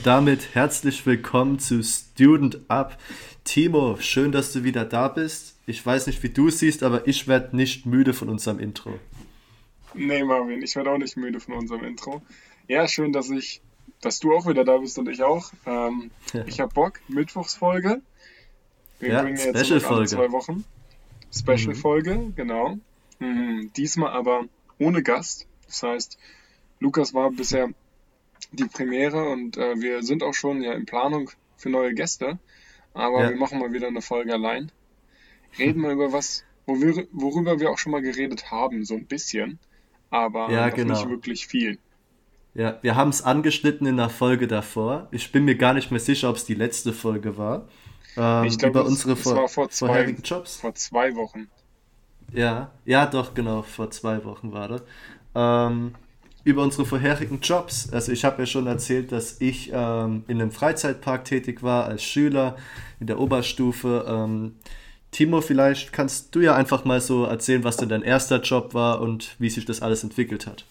und damit herzlich willkommen zu Student Up. Timo, schön, dass du wieder da bist. Ich weiß nicht, wie du es siehst, aber ich werde nicht müde von unserem Intro. Nee, Marvin, ich werde auch nicht müde von unserem Intro. Ja, schön, dass ich, dass du auch wieder da bist und ich auch. Ähm, ja. Ich habe Bock, Mittwochsfolge. Wir ja, bringen jetzt Special zwei Wochen. Special-Folge, mhm. genau. Mhm. Diesmal aber ohne Gast. Das heißt, Lukas war bisher die Premiere und äh, wir sind auch schon ja in Planung für neue Gäste. Aber ja. wir machen mal wieder eine Folge allein. Reden wir über was, wo wir, worüber wir auch schon mal geredet haben, so ein bisschen. Aber ja, genau. nicht wirklich viel. Ja, wir haben es angeschnitten in der Folge davor. Ich bin mir gar nicht mehr sicher, ob es die letzte Folge war. Ähm, ich glaube, es, es war vor zwei, Jobs. vor zwei Wochen. Ja, ja, doch, genau, vor zwei Wochen war das. Ähm, über unsere vorherigen Jobs. Also ich habe ja schon erzählt, dass ich ähm, in einem Freizeitpark tätig war als Schüler in der Oberstufe. Ähm, Timo, vielleicht kannst du ja einfach mal so erzählen, was denn dein erster Job war und wie sich das alles entwickelt hat.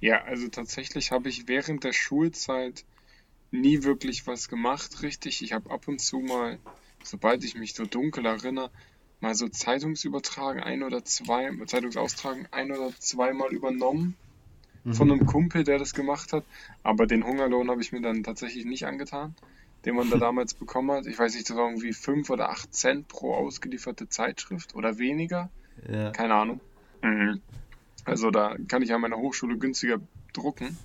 Ja, also tatsächlich habe ich während der Schulzeit nie wirklich was gemacht, richtig. Ich habe ab und zu mal, sobald ich mich so dunkel erinnere, mal so Zeitungsübertragen ein oder zwei, Zeitungsaustragen ein oder zweimal übernommen mhm. von einem Kumpel, der das gemacht hat. Aber den Hungerlohn habe ich mir dann tatsächlich nicht angetan, den man da damals bekommen hat. Ich weiß nicht, das war irgendwie 5 oder 8 Cent pro ausgelieferte Zeitschrift oder weniger. Ja. Keine Ahnung. Mhm. Also da kann ich an meiner Hochschule günstiger drucken.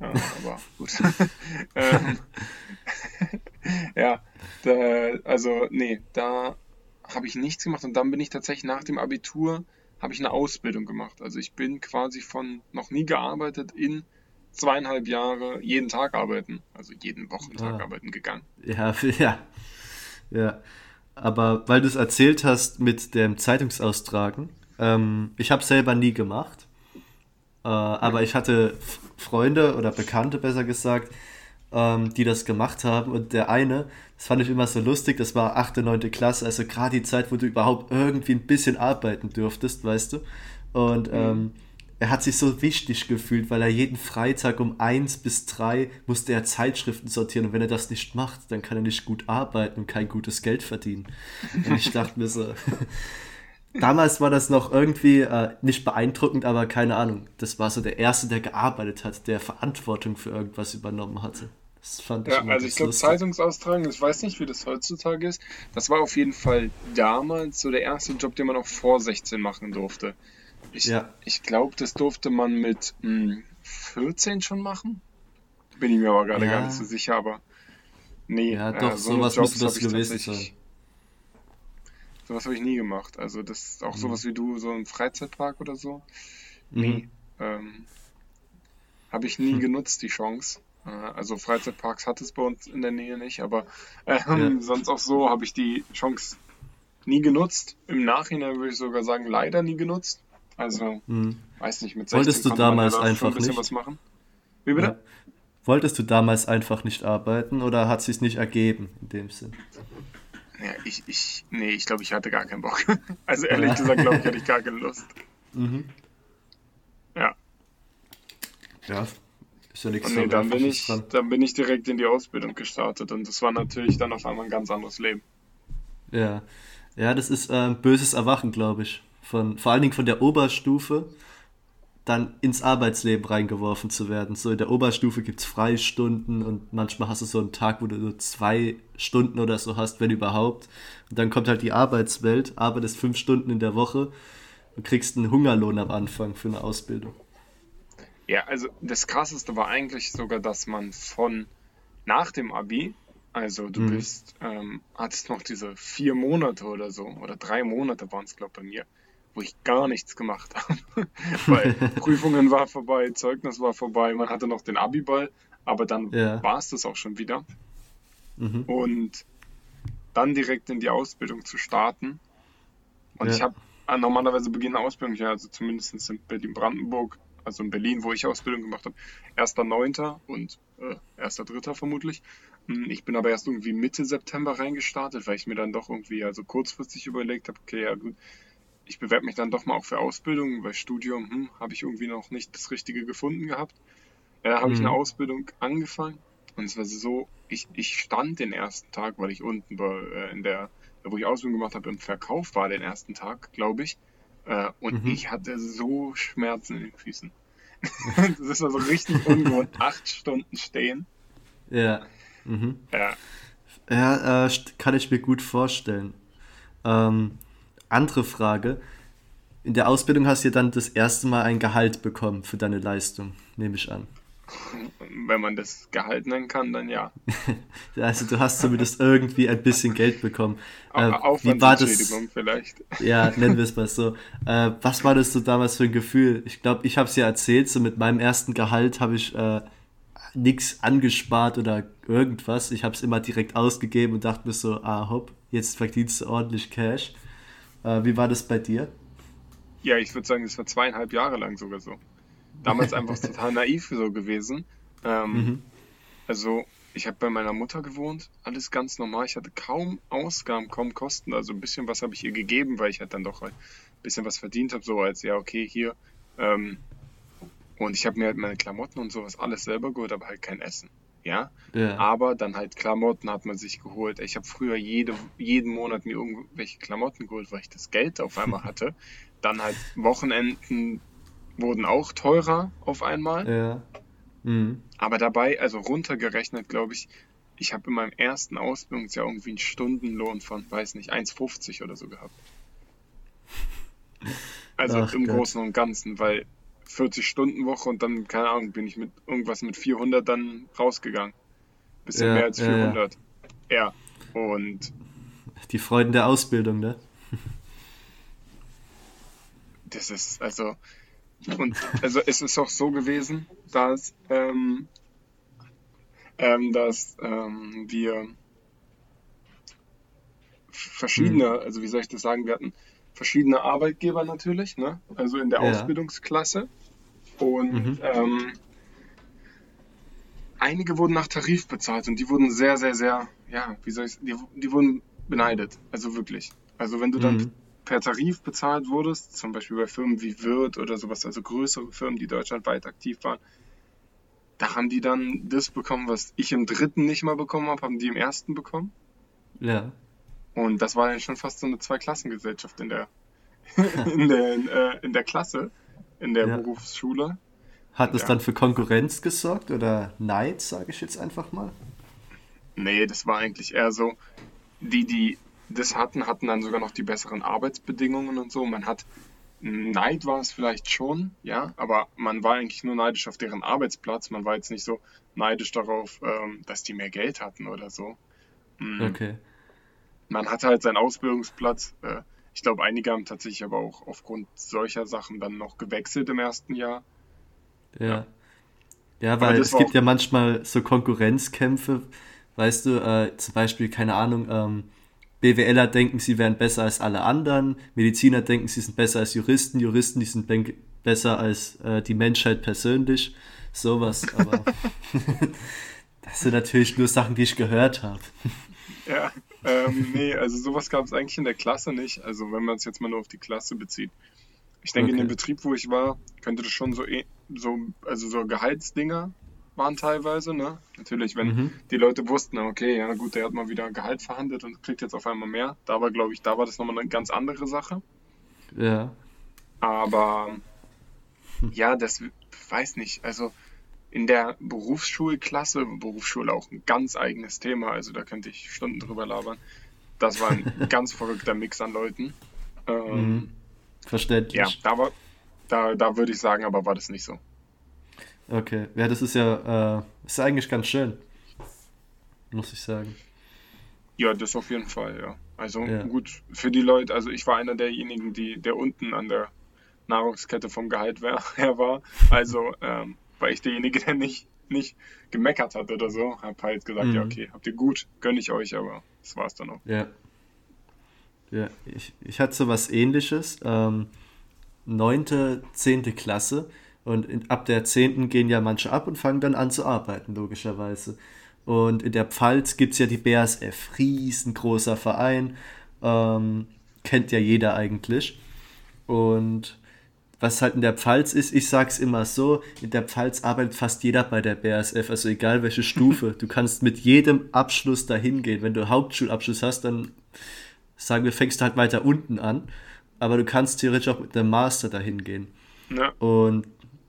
Ja, aber gut. ähm, ja, da, also nee, da habe ich nichts gemacht und dann bin ich tatsächlich nach dem Abitur habe ich eine Ausbildung gemacht. Also ich bin quasi von noch nie gearbeitet in zweieinhalb Jahre jeden Tag arbeiten, also jeden Wochentag ah. arbeiten gegangen. Ja, ja, ja. Aber weil du es erzählt hast mit dem Zeitungsaustragen, ähm, ich habe selber nie gemacht, äh, aber ich hatte Freunde oder Bekannte besser gesagt, ähm, die das gemacht haben und der eine, das fand ich immer so lustig, das war 8., 9. Klasse, also gerade die Zeit, wo du überhaupt irgendwie ein bisschen arbeiten dürftest, weißt du. Und mhm. ähm, er hat sich so wichtig gefühlt, weil er jeden Freitag um 1 bis 3 musste er Zeitschriften sortieren und wenn er das nicht macht, dann kann er nicht gut arbeiten und kein gutes Geld verdienen. Und ich dachte mir so, damals war das noch irgendwie äh, nicht beeindruckend, aber keine Ahnung, das war so der Erste, der gearbeitet hat, der Verantwortung für irgendwas übernommen hatte. Das fand ich ja, also ich glaube, Zeitungsaustragen, ich weiß nicht, wie das heutzutage ist. Das war auf jeden Fall damals so der erste Job, den man auch vor 16 machen durfte. Ich, ja. ich glaube, das durfte man mit mh, hm, 14 schon machen. Bin ich mir aber gerade ja. gar nicht so sicher, aber nee. Ja, doch, äh, so sowas müsste das gewesen sein. Sowas habe ich nie gemacht. Also das ist auch mhm. sowas wie du, so ein Freizeitpark oder so. Mhm. Nee. Ähm, habe ich nie hm. genutzt, die Chance. Äh, also Freizeitparks hat es bei uns in der Nähe nicht, aber ähm, ja. sonst auch so habe ich die Chance nie genutzt. Im Nachhinein würde ich sogar sagen, leider nie genutzt. Also, hm. weiß nicht, mit 16 Wolltest du damals ja einfach ein nicht? was machen. Wie bitte? Ja. Wolltest du damals einfach nicht arbeiten oder hat es sich nicht ergeben in dem Sinn? Ja, ich, ich, nee, ich glaube, ich hatte gar keinen Bock. Also ehrlich gesagt, glaube ich, hatte ich gar keine Lust. Mhm. Ja. Ja, ist ja nichts nee, dann bin, ich, dran. dann bin ich direkt in die Ausbildung gestartet und das war natürlich dann auf einmal ein ganz anderes Leben. Ja, ja das ist ein äh, böses Erwachen, glaube ich. Von, vor allen Dingen von der Oberstufe dann ins Arbeitsleben reingeworfen zu werden. So in der Oberstufe gibt es Freistunden und manchmal hast du so einen Tag, wo du nur zwei Stunden oder so hast, wenn überhaupt. Und dann kommt halt die Arbeitswelt, arbeitest fünf Stunden in der Woche und kriegst einen Hungerlohn am Anfang für eine Ausbildung. Ja, also das Krasseste war eigentlich sogar, dass man von nach dem Abi, also du mhm. bist, ähm, hattest noch diese vier Monate oder so, oder drei Monate waren es, glaube ich, bei mir, wo ich gar nichts gemacht habe. Weil Prüfungen war vorbei, Zeugnis war vorbei, man hatte noch den Abi-Ball, aber dann ja. war es das auch schon wieder. Mhm. Und dann direkt in die Ausbildung zu starten. Und ja. ich habe äh, normalerweise beginne Ausbildung, ja, also zumindest in Berlin-Brandenburg, also in Berlin, wo ich Ausbildung gemacht habe, 1.9. und äh, 1.3. vermutlich. Hm, ich bin aber erst irgendwie Mitte September reingestartet, weil ich mir dann doch irgendwie also kurzfristig überlegt habe, okay, ja gut, ich bewerbe mich dann doch mal auch für Ausbildung, weil Studium hm, habe ich irgendwie noch nicht das Richtige gefunden gehabt. äh, habe ich eine Mhm. Ausbildung angefangen und es war so, ich, ich stand den ersten Tag, weil ich unten bei, äh, in der, wo ich Ausbildung gemacht habe, im Verkauf war den ersten Tag, glaube ich. Äh, und Mhm. ich hatte so Schmerzen in den Füßen. das war so richtig ungewohnt. Acht Stunden stehen. Ja. Mhm. Ja, Ja, kann ich mir gut vorstellen. Ähm, andere Frage. In der Ausbildung hast du dann das erste Mal ein Gehalt bekommen für deine Leistung, nehme ich an. wenn man das Gehalt nennen kann, dann ja. Also du hast zumindest irgendwie ein bisschen Geld bekommen. Äh, wie war das? Vielleicht. Ja, nennen wir es mal so. Äh, was war das so damals für ein Gefühl? Ich glaube, ich habe es ja erzählt, so mit meinem ersten Gehalt habe ich äh, nichts angespart oder irgendwas. Ich habe es immer direkt ausgegeben und dachte mir so, ah hopp, jetzt verdienst du ordentlich Cash. Äh, wie war das bei dir? Ja, ich würde sagen, das war zweieinhalb Jahre lang sogar so. Damals einfach total naiv so gewesen. Ähm, Mhm. Also, ich habe bei meiner Mutter gewohnt, alles ganz normal. Ich hatte kaum Ausgaben, kaum Kosten. Also ein bisschen was habe ich ihr gegeben, weil ich halt dann doch ein bisschen was verdient habe, so als ja, okay, hier. Ähm, und ich habe mir halt meine Klamotten und sowas alles selber geholt, aber halt kein Essen. Ja, Ja. aber dann halt Klamotten hat man sich geholt. Ich habe früher jede, jeden Monat mir irgendwelche Klamotten geholt, weil ich das Geld auf einmal hatte. Dann halt Wochenenden wurden auch teurer auf einmal. Ja. Mhm. Aber dabei, also runtergerechnet, glaube ich, ich habe in meinem ersten Ausbildungsjahr irgendwie einen Stundenlohn von, weiß nicht, 1,50 oder so gehabt. Also Ach im Gott. Großen und Ganzen, weil 40-Stunden-Woche und dann, keine Ahnung, bin ich mit irgendwas mit 400 dann rausgegangen. Bisschen Ja, mehr als ja, ja. 400. Ja, und Die Freuden der Ausbildung, ne? das ist, also, und also es ist auch so gewesen, dass, ähm, ähm, dass ähm, wir verschiedene, also wie soll ich das sagen, wir hatten verschiedene Arbeitgeber natürlich, ne? Also in der Ja. Ausbildungsklasse. Und Mhm. ähm, einige wurden nach Tarif bezahlt und die wurden sehr, sehr, sehr, ja, wie soll ich die, die wurden beneidet. Also wirklich. Also wenn du dann Mhm. per Tarif bezahlt wurdest, zum Beispiel bei Firmen wie Wirth oder sowas, also größere Firmen, die deutschlandweit aktiv waren, da haben die dann das bekommen, was ich im dritten nicht mal bekommen habe, haben die im ersten bekommen. Ja. Und das war dann schon fast so eine Zweiklassengesellschaft in der, in der, in, äh, in der Klasse, in der Ja. Berufsschule. Hat es Ja. dann für Konkurrenz gesorgt oder Neid, sage ich jetzt einfach mal? Nee, das war eigentlich eher so, die, die das hatten, hatten dann sogar noch die besseren Arbeitsbedingungen und so. Man hat, Neid war es vielleicht schon, ja, aber man war eigentlich nur neidisch auf deren Arbeitsplatz. Man war jetzt nicht so neidisch darauf, ähm, dass die mehr Geld hatten oder so. Mm, Okay. Man hatte halt seinen Ausbildungsplatz. Ich glaube, einige haben tatsächlich aber auch aufgrund solcher Sachen dann noch gewechselt im ersten Jahr. Ja. Ja, weil das es gibt ja manchmal so Konkurrenzkämpfe, weißt du, äh, zum Beispiel, keine Ahnung, ähm, BWLer denken, sie wären besser als alle anderen, Mediziner denken, sie sind besser als Juristen, Juristen, die sind besser als äh, die Menschheit persönlich, sowas, aber das sind natürlich nur Sachen, die ich gehört habe. Ja, ähm, nee, also sowas gab es eigentlich in der Klasse nicht. Also wenn man es jetzt mal nur auf die Klasse bezieht. Ich denke, in dem Okay. Betrieb, wo ich war, könnte das schon so, eh- so also so Gehaltsdinger waren teilweise, ne? Natürlich, wenn Mhm. die Leute wussten, okay, ja gut, der hat mal wieder Gehalt verhandelt und kriegt jetzt auf einmal mehr. Da war, glaube ich, da war das nochmal eine ganz andere Sache. Ja, Aber ja, das weiß nicht. Also in der Berufsschulklasse, Berufsschule auch ein ganz eigenes Thema, also da könnte ich Stunden drüber labern. Das war ein ganz verrückter Mix an Leuten. Ähm, Mhm. verständlich. Ja, da war, da, da würde ich sagen, aber war das nicht so. Okay, ja, das ist ja, äh, ist eigentlich ganz schön, muss ich sagen. Ja, das auf jeden Fall, ja. Also Ja. gut, für die Leute, also ich war einer derjenigen, die, der unten an der Nahrungskette vom Gehalt her war. Also ähm, war ich derjenige, der nicht, nicht gemeckert hat oder so. Hab halt gesagt, Mhm. ja, okay, habt ihr gut, gönn ich euch, aber das war's dann auch. Ja. Ja, ich, ich hatte so was ähnliches. Ähm, neunte, zehnte Klasse. Und in, ab der zehnten gehen ja manche ab und fangen dann an zu arbeiten, logischerweise. Und in der Pfalz gibt es ja die BASF, riesengroßer Verein. Ähm, kennt ja jeder eigentlich. Und was halt in der Pfalz ist, ich sag's immer so, in der Pfalz arbeitet fast jeder bei der BASF, also egal welche Stufe. Du kannst mit jedem Abschluss dahin gehen. Wenn du Hauptschulabschluss hast, dann sagen wir, fängst du halt weiter unten an, aber du kannst theoretisch auch mit einem Master dahin gehen. Ja. Und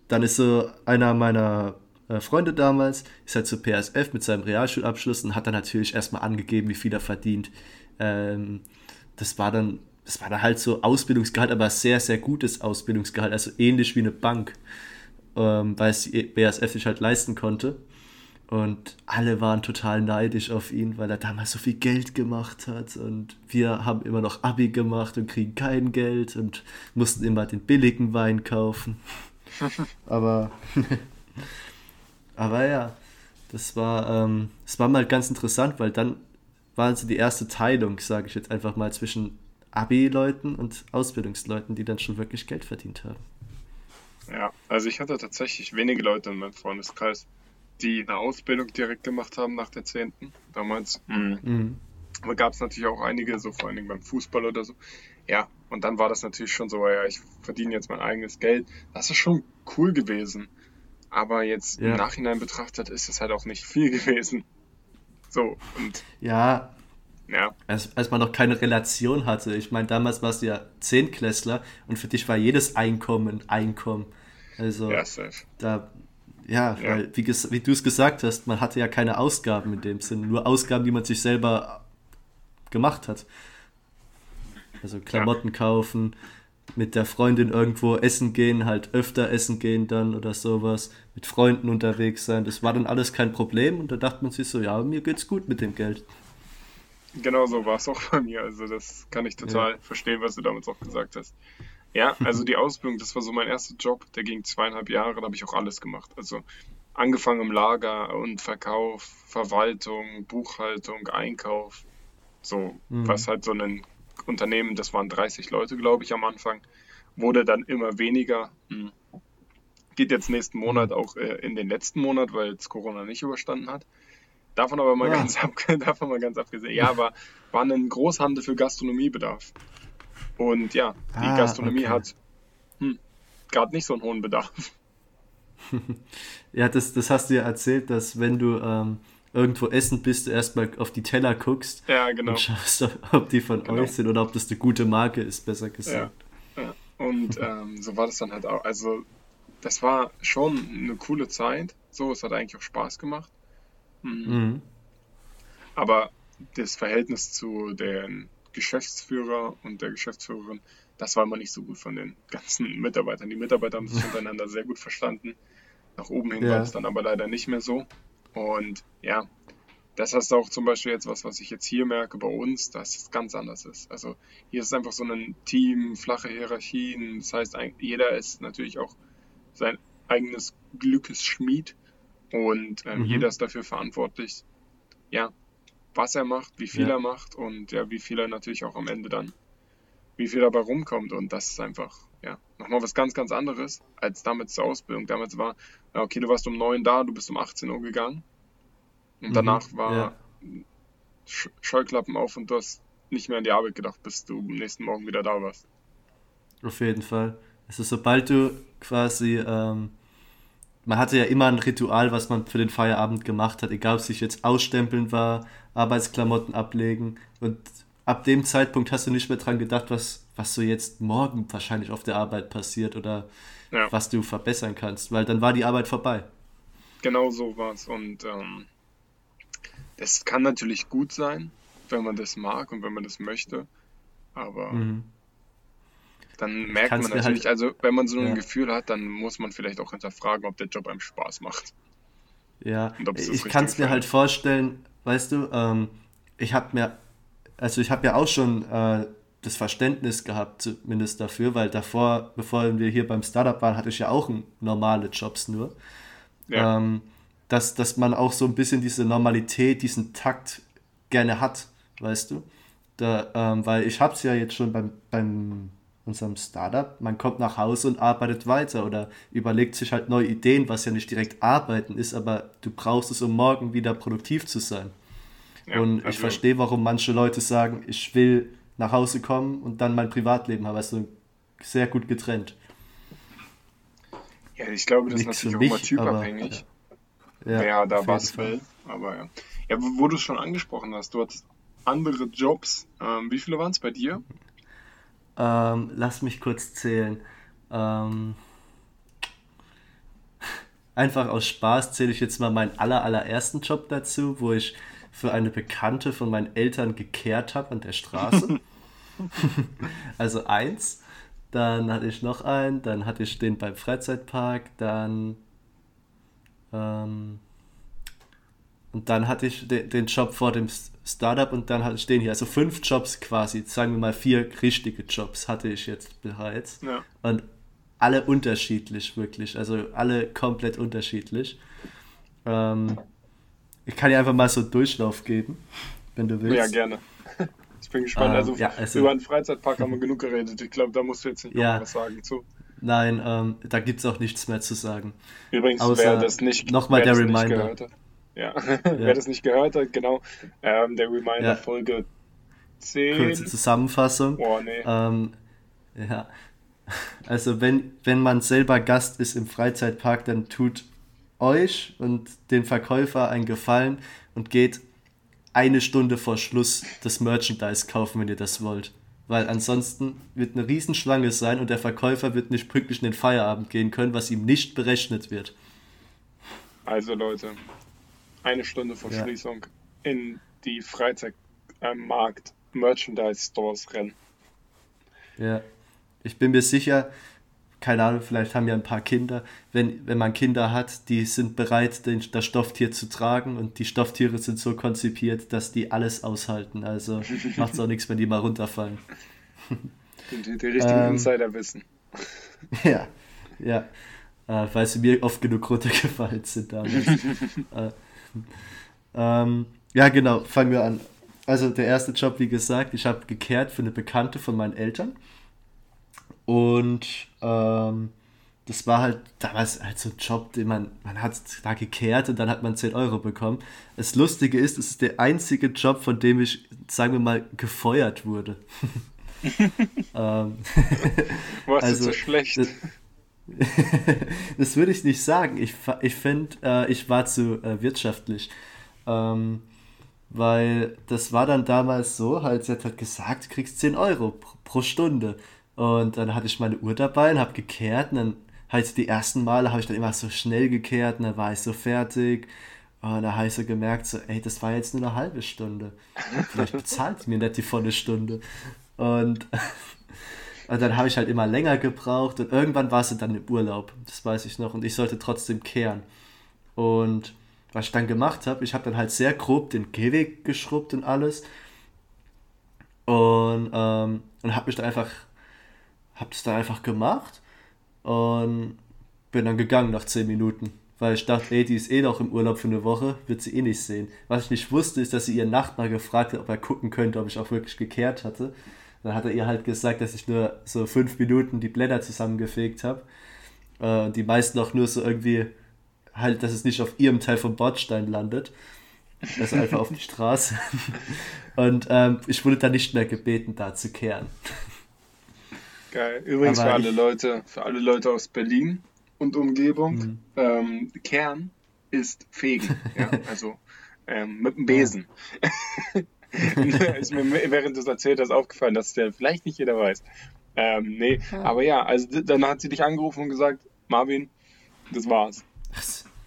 dann ist so einer meiner äh, Freunde damals, ist halt zu PSF mit seinem Realschulabschluss und hat dann natürlich erstmal angegeben, wie viel er verdient. Ähm, das war dann das war dann halt so Ausbildungsgehalt, aber sehr, sehr gutes Ausbildungsgehalt, also ähnlich wie eine Bank, ähm, weil es die BASF sich halt leisten konnte. Und alle waren total neidisch auf ihn, weil er damals so viel Geld gemacht hat. Und wir haben immer noch Abi gemacht und kriegen kein Geld und mussten immer den billigen Wein kaufen. aber, aber ja, das war, ähm, das war mal ganz interessant, weil dann war so die erste Teilung, sage ich jetzt einfach mal, zwischen Abi-Leuten und Ausbildungsleuten, die dann schon wirklich Geld verdient haben. Ja, also ich hatte tatsächlich wenige Leute in meinem Freundeskreis, die eine Ausbildung direkt gemacht haben nach der 10. damals. Mhm. Mhm. Aber gab es natürlich auch einige, so vor allen Dingen beim Fußball oder so. Ja, und dann war das natürlich schon so, ja, ich verdiene jetzt mein eigenes Geld. Das ist schon cool gewesen. Aber jetzt ja. im Nachhinein betrachtet ist es halt auch nicht viel gewesen. So, und. Ja, ja. Als, als man noch keine Relation hatte. Ich meine, damals warst du ja Zehnklässler und für dich war jedes Einkommen Einkommen. Also ja, da, ja, ja. weil, wie, wie du es gesagt hast, man hatte ja keine Ausgaben in dem Sinn, nur Ausgaben, die man sich selber gemacht hat. Also Klamotten ja. kaufen, mit der Freundin irgendwo essen gehen, halt öfter essen gehen dann oder sowas, mit Freunden unterwegs sein. Das war dann alles kein Problem und da dachte man sich so, ja, mir geht's gut mit dem Geld. Genau so war es auch bei mir. Also das kann ich total ja. verstehen, was du damals auch gesagt hast. Ja, also die Ausbildung, das war so mein erster Job, der ging zweieinhalb Jahre, da habe ich auch alles gemacht. Also angefangen im Lager und Verkauf, Verwaltung, Buchhaltung, Einkauf, so mhm. was halt so ein Unternehmen, das waren 30 Leute, glaube ich, am Anfang, wurde dann immer weniger. Hm. Geht jetzt nächsten Monat auch äh, in den letzten Monat, weil es Corona nicht überstanden hat. Davon aber mal, ja. ganz, ab, davon mal ganz abgesehen. Ja, aber war ein Großhandel für Gastronomiebedarf. Und ja, die ah, Gastronomie okay. hat hm, gerade nicht so einen hohen Bedarf. ja, das, das hast du ja erzählt, dass wenn du ähm, irgendwo essen bist, du erstmal auf die Teller guckst ja, genau. und schaust, ob die von genau. euch sind oder ob das eine gute Marke ist, besser gesagt. Ja, ja. Und ähm, so war das dann halt auch. Also, das war schon eine coole Zeit. So, es hat eigentlich auch Spaß gemacht. Mhm. Mhm. Aber das Verhältnis zu den Geschäftsführer und der Geschäftsführerin, das war immer nicht so gut von den ganzen Mitarbeitern. Die Mitarbeiter haben sich untereinander sehr gut verstanden. Nach oben hin ja. war es dann aber leider nicht mehr so. Und ja, das ist auch zum Beispiel jetzt was, was ich jetzt hier merke bei uns, dass es ganz anders ist. Also hier ist es einfach so ein Team, flache Hierarchien. Das heißt, jeder ist natürlich auch sein eigenes Glückes Schmied. Und ähm, mhm. jeder ist dafür verantwortlich, ja, was er macht, wie viel ja. er macht und ja, wie viel er natürlich auch am Ende dann, wie viel dabei rumkommt. Und das ist einfach, ja, nochmal was ganz, ganz anderes als damals zur Ausbildung. Damals war, okay, du warst um neun da, du bist um 18 Uhr gegangen. Und danach mhm. war ja. Scheuklappen auf und du hast nicht mehr an die Arbeit gedacht, bis du am nächsten Morgen wieder da warst. Auf jeden Fall. Also sobald du quasi ähm, man hatte ja immer ein Ritual, was man für den Feierabend gemacht hat, egal ob es sich jetzt ausstempeln war, Arbeitsklamotten ablegen. Und ab dem Zeitpunkt hast du nicht mehr dran gedacht, was, was so jetzt morgen wahrscheinlich auf der Arbeit passiert oder ja. was du verbessern kannst, weil dann war die Arbeit vorbei. Genau so war es. Und ähm, das kann natürlich gut sein, wenn man das mag und wenn man das möchte. Aber mhm dann merkt man natürlich, halt, also wenn man so ein ja. Gefühl hat, dann muss man vielleicht auch hinterfragen, ob der Job einem Spaß macht. Ja, ich kann es mir halt vorstellen, weißt du, ähm, ich habe mir, also ich habe ja auch schon äh, das Verständnis gehabt, zumindest dafür, weil davor, bevor wir hier beim Startup waren, hatte ich ja auch normale Jobs nur. Ja. Ähm, dass, dass man auch so ein bisschen diese Normalität, diesen Takt gerne hat, weißt du? Da, ähm, weil ich habe es ja jetzt schon beim, beim unserem Startup, man kommt nach Hause und arbeitet weiter oder überlegt sich halt neue Ideen, was ja nicht direkt arbeiten ist, aber du brauchst es, um morgen wieder produktiv zu sein. Ja, und ich verstehe, warum manche Leute sagen, ich will nach Hause kommen und dann mein Privatleben haben, also sehr gut getrennt. Ja, ich glaube, das ist natürlich auch immer typabhängig, aber, ja. wer da was will. Aber ja. Ja, wo du es schon angesprochen hast, du hattest andere Jobs. Ähm, wie viele waren es bei dir? Ähm, lass mich kurz zählen. Ähm, einfach aus Spaß zähle ich jetzt mal meinen aller, allerersten Job dazu, wo ich für eine Bekannte von meinen Eltern gekehrt habe an der Straße. also eins. Dann hatte ich noch einen, dann hatte ich den beim Freizeitpark, dann ähm, und dann hatte ich de den Job vor dem Startup und dann den hier. Also fünf Jobs quasi, sagen wir mal vier richtige Jobs hatte ich jetzt bereits. Ja. Und alle unterschiedlich, wirklich. Also alle komplett unterschiedlich. Ähm, ich kann dir einfach mal so einen Durchlauf geben, wenn du willst. Ja, gerne. Ich bin gespannt. Ähm, also, ja, also, über einen Freizeitpark haben wir genug geredet. Ich glaube, da musst du jetzt nicht ja, noch was sagen zu. Nein, ähm, da gibt es auch nichts mehr zu sagen. Übrigens, Außer wer das nicht, nochmal der Reminder. Ja, ja. wer das nicht gehört hat, genau, ähm, der Reminder ja. Folge 10. Kurze Zusammenfassung. Oh, nee. Ähm, ja, also wenn, wenn man selber Gast ist im Freizeitpark, dann tut euch und den Verkäufer einen Gefallen und geht eine Stunde vor Schluss das Merchandise kaufen, wenn ihr das wollt. Weil ansonsten wird eine Riesenschlange sein und der Verkäufer wird nicht pünktlich in den Feierabend gehen können, was ihm nicht berechnet wird. Also Leute, eine Stunde vor ja. Schließung in die Freizeitmarkt Merchandise Stores rennen. Ja, ich bin mir sicher, keine Ahnung, vielleicht haben ja ein paar Kinder, wenn, wenn man Kinder hat, die sind bereit, den, das Stofftier zu tragen und die Stofftiere sind so konzipiert, dass die alles aushalten. Also macht es auch nichts, wenn die mal runterfallen. Die, die richtigen ähm, Insider wissen. Ja, ja. Äh, weil sie mir oft genug runtergefallen sind damals. äh, ähm, ja, genau, fangen wir an. Also der erste Job, wie gesagt, ich habe gekehrt für eine Bekannte von meinen Eltern. Und ähm, das war halt damals halt so ein Job, den man, man hat da gekehrt und dann hat man 10 Euro bekommen. Das Lustige ist, es ist der einzige Job, von dem ich, sagen wir mal, gefeuert wurde. ähm, Was also, ist so schlecht? Das, das würde ich nicht sagen. Ich, ich finde, äh, ich war zu äh, wirtschaftlich. Ähm, weil das war dann damals so, halt, sie hat halt gesagt, du kriegst 10 Euro pro, pro Stunde. Und dann hatte ich meine Uhr dabei und habe gekehrt. Und dann halt die ersten Male habe ich dann immer so schnell gekehrt und dann war ich so fertig. Und da habe ich so gemerkt, so, ey, das war jetzt nur eine halbe Stunde. Vielleicht bezahlt mir nicht die volle Stunde. Und, und dann habe ich halt immer länger gebraucht und irgendwann war es dann im Urlaub. Das weiß ich noch. Und ich sollte trotzdem kehren. Und was ich dann gemacht habe, ich habe dann halt sehr grob den Gehweg geschrubbt und alles. Und, ähm, und habe mich dann einfach habe das dann einfach gemacht und bin dann gegangen nach 10 Minuten. Weil ich dachte, ey, die ist eh noch im Urlaub für eine Woche, wird sie eh nicht sehen. Was ich nicht wusste, ist, dass sie ihren Nachbar gefragt hat, ob er gucken könnte, ob ich auch wirklich gekehrt hatte. Dann hat er ihr halt gesagt, dass ich nur so fünf Minuten die Blätter zusammengefegt habe. Äh, und die meisten auch nur so irgendwie, halt, dass es nicht auf ihrem Teil vom Bordstein landet. Also einfach auf die Straße. Und ähm, ich wurde dann nicht mehr gebeten, da zu kehren. Geil. Übrigens Aber für alle Leute, für alle Leute aus Berlin und Umgebung, mhm. ähm, Kern ist Fegen. ja? Also ähm, mit dem Besen. ist mir während du es erzählt hast aufgefallen, dass der vielleicht nicht jeder weiß. Ähm, nee, ja. aber ja, also dann hat sie dich angerufen und gesagt, Marvin, das war's.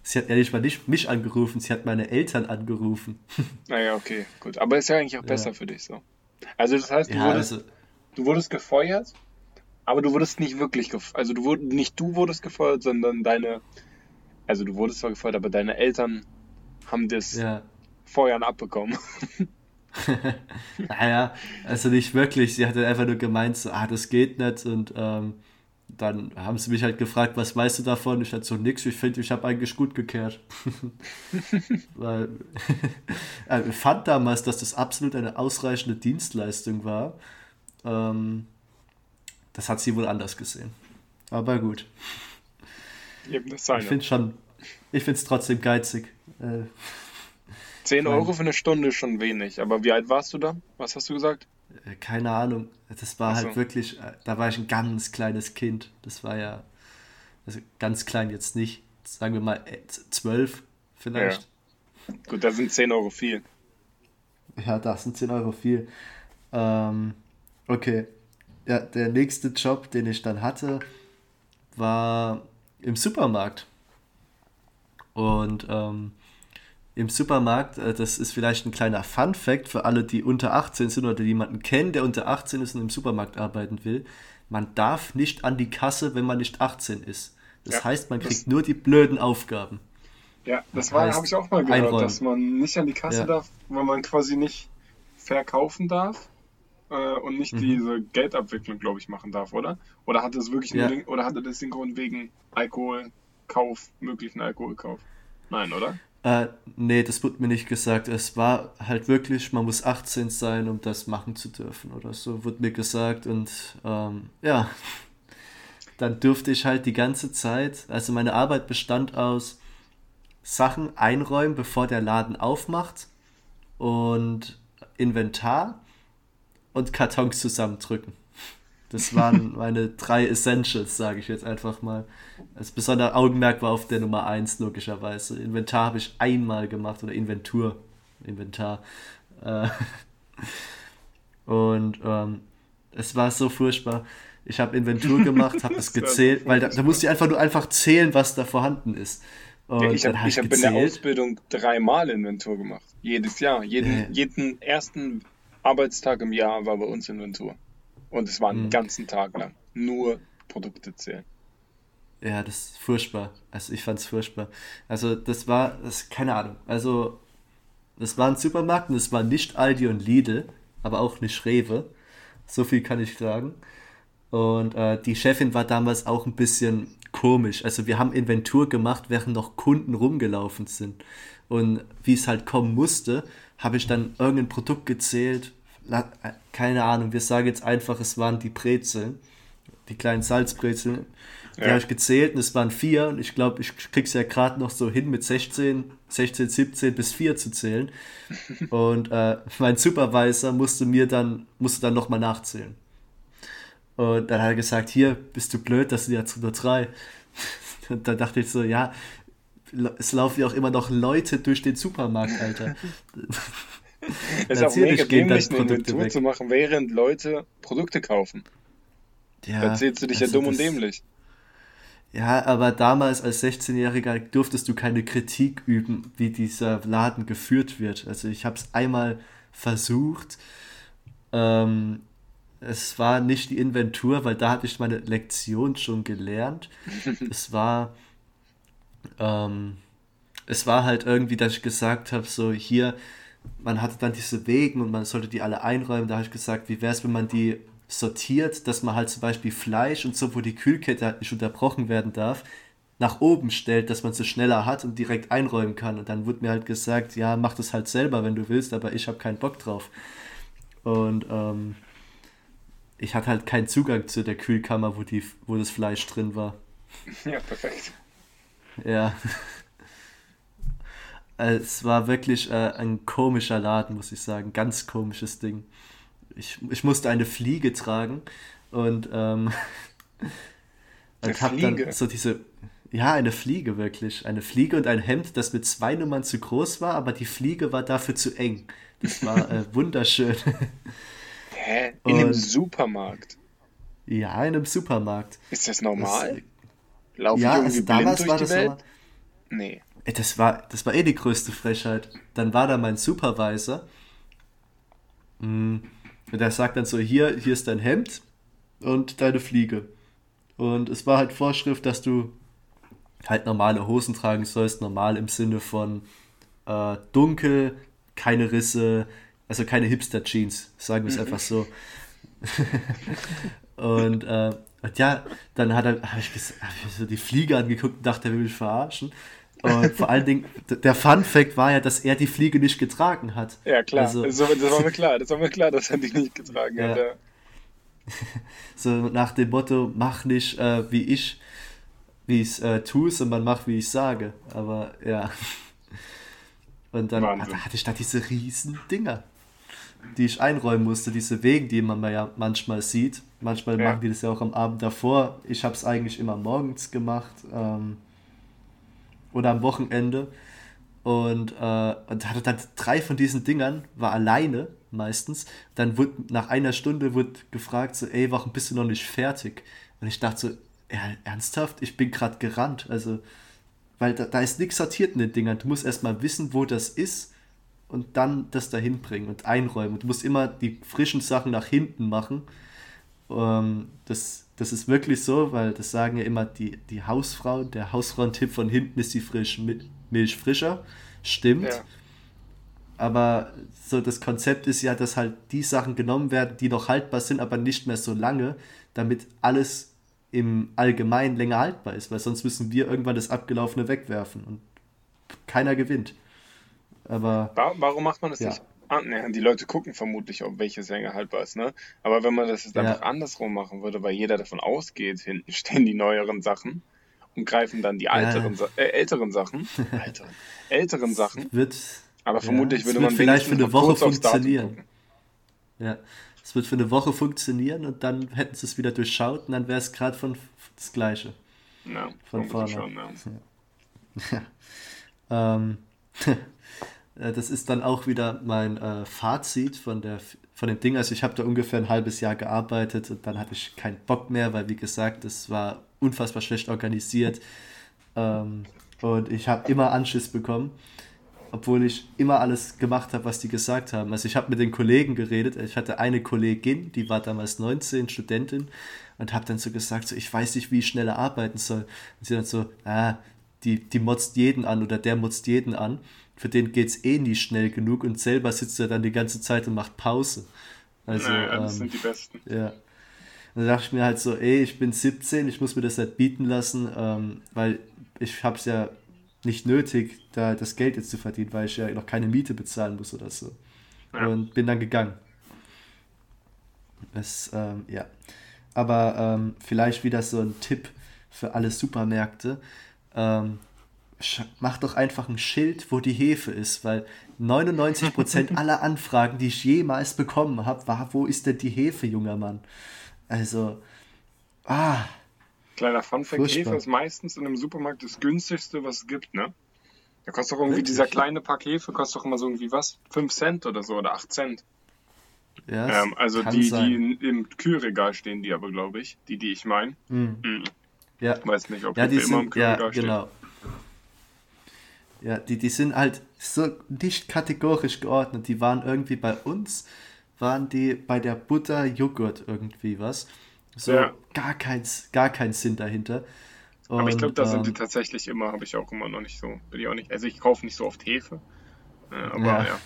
Sie hat ehrlich mal nicht mich angerufen, sie hat meine Eltern angerufen. Naja, okay, gut. Aber ist ja eigentlich auch besser ja. für dich so. Also das heißt, du, ja, wurdest, also, du wurdest gefeuert aber du wurdest nicht wirklich gefeuert. Also du wurd, nicht du wurdest gefeuert, sondern deine. Also du wurdest zwar gefeuert, aber deine Eltern haben das ja. Feuern abbekommen. naja, also nicht wirklich. Sie hatte einfach nur gemeint, so, ah, das geht nicht. Und ähm, dann haben sie mich halt gefragt, was weißt du davon? Ich hatte so nix, ich finde, ich habe eigentlich gut gekehrt. Weil ich fand damals, dass das absolut eine ausreichende Dienstleistung war. Ähm, das hat sie wohl anders gesehen. Aber gut. Eben das seine. Ich finde es trotzdem geizig. Äh, 10 Euro für eine Stunde ist schon wenig. Aber wie alt warst du da? Was hast du gesagt? Äh, keine Ahnung. Das war so. halt wirklich, äh, da war ich ein ganz kleines Kind. Das war ja, Also ganz klein jetzt nicht. Sagen wir mal 12 vielleicht. Ja. Gut, da sind 10 Euro viel. Ja, das sind 10 Euro viel. Ähm, okay. Ja, der nächste Job, den ich dann hatte, war im Supermarkt. Und ähm, im Supermarkt, äh, das ist vielleicht ein kleiner Fun-Fact für alle, die unter 18 sind oder die jemanden kennen, der unter 18 ist und im Supermarkt arbeiten will. Man darf nicht an die Kasse, wenn man nicht 18 ist. Das ja, heißt, man kriegt nur die blöden Aufgaben. Ja, das war, habe ich auch mal gehört, einräumen. dass man nicht an die Kasse ja. darf, weil man quasi nicht verkaufen darf äh, und nicht mhm. diese Geldabwicklung, glaube ich, machen darf, oder? Oder hat das wirklich ja. den, oder hatte das den Grund wegen Alkoholkauf, möglichen Alkoholkauf? Nein, oder? Äh, nee, das wurde mir nicht gesagt. Es war halt wirklich, man muss 18 sein, um das machen zu dürfen oder so, wurde mir gesagt. Und ähm, ja, dann durfte ich halt die ganze Zeit, also meine Arbeit bestand aus Sachen einräumen, bevor der Laden aufmacht und Inventar und Kartons zusammendrücken. Das waren meine drei Essentials, sage ich jetzt einfach mal. Das besondere Augenmerk war auf der Nummer 1, logischerweise. Inventar habe ich einmal gemacht oder Inventur. Inventar. Äh, und ähm, es war so furchtbar. Ich habe Inventur gemacht, habe es gezählt, weil da, da musste ich einfach nur einfach zählen, was da vorhanden ist. Und ich habe hab ich hab in der Ausbildung dreimal Inventur gemacht. Jedes Jahr. Jeden, äh. jeden ersten Arbeitstag im Jahr war bei uns Inventur. Und es war einen mhm. ganzen Tag lang. Nur Produkte zählen. Ja, das ist furchtbar. Also ich fand es furchtbar. Also das war, das, keine Ahnung. Also das war ein Supermarkt und es war nicht Aldi und Lidl, aber auch nicht Rewe. So viel kann ich sagen. Und äh, die Chefin war damals auch ein bisschen komisch. Also wir haben Inventur gemacht, während noch Kunden rumgelaufen sind. Und wie es halt kommen musste, habe ich dann irgendein Produkt gezählt. Keine Ahnung, wir sagen jetzt einfach, es waren die Brezeln, die kleinen Salzbrezeln. Die ja. habe ich gezählt und es waren vier und ich glaube, ich krieg's ja gerade noch so hin mit 16, 16, 17 bis 4 zu zählen. Und äh, mein Supervisor musste mir dann, musste dann nochmal nachzählen. Und dann hat er gesagt, hier, bist du blöd, das sind jetzt nur drei. Und dann dachte ich so, ja, es laufen ja auch immer noch Leute durch den Supermarkt, Alter. Es ist auch mega dämlich, eine Inventur zu machen, während Leute Produkte kaufen. Ja, da zählst du dich also ja dumm und dämlich. Ja, aber damals als 16-Jähriger durftest du keine Kritik üben, wie dieser Laden geführt wird. Also ich habe es einmal versucht. Ähm, es war nicht die Inventur, weil da hatte ich meine Lektion schon gelernt. es war, ähm, es war halt irgendwie, dass ich gesagt habe, so hier, man hatte dann diese Wegen und man sollte die alle einräumen. Da habe ich gesagt, wie wäre es, wenn man die sortiert, dass man halt zum Beispiel Fleisch und so, wo die Kühlkette halt nicht unterbrochen werden darf, nach oben stellt, dass man es so schneller hat und direkt einräumen kann. Und dann wurde mir halt gesagt, ja, mach das halt selber, wenn du willst, aber ich habe keinen Bock drauf. Und ähm, ich hatte halt keinen Zugang zu der Kühlkammer, wo, die, wo das Fleisch drin war. Ja, perfekt. Ja. Es war wirklich äh, ein komischer Laden, muss ich sagen. Ganz komisches Ding. Ich, ich musste eine Fliege tragen und ähm, habe dann so diese. Ja, eine Fliege wirklich. Eine Fliege und ein Hemd, das mit zwei Nummern zu groß war, aber die Fliege war dafür zu eng. Das war äh, wunderschön. Hä? In und, einem Supermarkt? Ja, in einem Supermarkt. Ist das normal? Das, Laufen ja, also damals durch war die das Welt? Normal. Nee. Das war, das war eh die größte Frechheit. Dann war da mein Supervisor. Und hm, der sagt dann so: Hier, hier ist dein Hemd und deine Fliege. Und es war halt Vorschrift, dass du halt normale Hosen tragen sollst. Normal im Sinne von äh, dunkel, keine Risse, also keine Hipster-Jeans, sagen wir es mhm. einfach so. und, äh, und ja, dann hat er, habe ich, hab ich so die Fliege angeguckt und dachte, er will mich verarschen. Und vor allen Dingen, der Fun Fact war ja, dass er die Fliege nicht getragen hat. Ja, klar. Also, das, war, mir klar. Das war mir klar, dass er die nicht getragen ja. hat. Ja. So nach dem Motto, mach nicht äh, wie ich, wie ich es äh, tue, sondern mach wie ich sage. Aber ja. Und dann Wahnsinn. hatte ich da diese riesen Dinger. die ich einräumen musste, diese Wege, die man ja manchmal sieht. Manchmal ja. machen die das ja auch am Abend davor. Ich habe es eigentlich immer morgens gemacht ähm, oder am Wochenende. Und, äh, und hatte dann drei von diesen Dingern, war alleine meistens. Dann wurde nach einer Stunde wurde gefragt, so, ey, warum bist du noch nicht fertig? Und ich dachte so, ja, ernsthaft, ich bin gerade gerannt. Also, weil da, da ist nichts sortiert in den Dingern. Du musst erstmal wissen, wo das ist und dann das dahin bringen und einräumen. Und du musst immer die frischen Sachen nach hinten machen. Ähm, das, das ist wirklich so, weil das sagen ja immer die, die Hausfrauen. Der Hausfrauentipp von hinten ist die frisch, Milch frischer. Stimmt. Ja. Aber so das Konzept ist ja, dass halt die Sachen genommen werden, die noch haltbar sind, aber nicht mehr so lange, damit alles im Allgemeinen länger haltbar ist, weil sonst müssen wir irgendwann das Abgelaufene wegwerfen und keiner gewinnt. Aber. Warum macht man das ja. nicht? Ne, die Leute gucken vermutlich, ob welches länger haltbar ist, ne? Aber wenn man das jetzt ja. einfach andersrum machen würde, weil jeder davon ausgeht, hinten stehen die neueren Sachen und greifen dann die älteren, ja. äh, älteren Sachen, älteren, älteren Sachen. Wird, aber vermutlich ja, würde man vielleicht für eine Woche funktionieren. Ja, es wird für eine Woche funktionieren und dann hätten sie es wieder durchschaut und dann wäre es gerade von das Gleiche. Ja, von vorne. Schon, ja. ähm, das ist dann auch wieder mein äh, Fazit von, der, von dem Ding. Also ich habe da ungefähr ein halbes Jahr gearbeitet und dann hatte ich keinen Bock mehr, weil wie gesagt, es war unfassbar schlecht organisiert. Ähm, und ich habe immer Anschiss bekommen obwohl ich immer alles gemacht habe, was die gesagt haben. Also ich habe mit den Kollegen geredet. Ich hatte eine Kollegin, die war damals 19, Studentin, und habe dann so gesagt, so, ich weiß nicht, wie ich schneller arbeiten soll. Und sie dann so, ah, die, die motzt jeden an oder der motzt jeden an. Für den geht es eh nicht schnell genug und selber sitzt er dann die ganze Zeit und macht Pause. Also, naja, das ähm, sind die Besten. Ja. Und dann dachte ich mir halt so, ey, ich bin 17, ich muss mir das halt bieten lassen, ähm, weil ich habe es ja nicht nötig, da das Geld jetzt zu verdienen, weil ich ja noch keine Miete bezahlen muss oder so. Ja. Und bin dann gegangen. Das, ähm, ja. Aber ähm, vielleicht wieder so ein Tipp für alle Supermärkte. Ähm, mach doch einfach ein Schild, wo die Hefe ist, weil 99% aller Anfragen, die ich jemals bekommen habe, war, wo ist denn die Hefe, junger Mann? Also, ah, Kleiner Funfact, Hefe ist meistens in einem Supermarkt das günstigste, was es gibt, ne? Da kostet doch irgendwie Wirklich? dieser kleine Pack Hefe, kostet doch immer so irgendwie was? 5 Cent oder so oder 8 Cent. Ja, ähm, also die, sein. die in, im Kühlregal stehen, die aber, glaube ich. Die, die ich meine. Mhm. Mhm. Ja. Weiß nicht, ob ja, die immer im Kühlregal ja, genau. Ja, die, die sind halt so nicht kategorisch geordnet. Die waren irgendwie bei uns, waren die bei der Butter Joghurt irgendwie was. So ja. gar, kein, gar kein Sinn dahinter. Und, aber ich glaube, da ähm, sind die tatsächlich immer, habe ich auch immer noch nicht so, bin ich auch nicht, also ich kaufe nicht so oft Hefe, äh, aber ja. ja.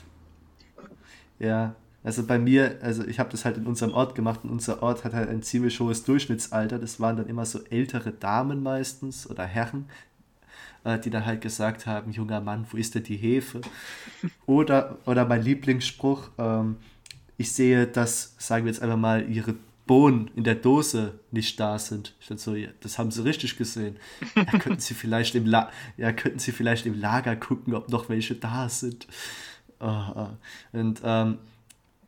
Ja, also bei mir, also ich habe das halt in unserem Ort gemacht und unser Ort hat halt ein ziemlich hohes Durchschnittsalter. Das waren dann immer so ältere Damen meistens oder Herren, die dann halt gesagt haben, junger Mann, wo ist denn die Hefe? Oder, oder mein Lieblingsspruch, ähm, ich sehe, dass, sagen wir jetzt einfach mal, ihre Bohnen in der Dose nicht da sind. Ich dachte so, ja, das haben sie richtig gesehen. Ja, könnten sie vielleicht im La ja, könnten sie vielleicht im Lager gucken, ob noch welche da sind. Oh, oh. Und ähm,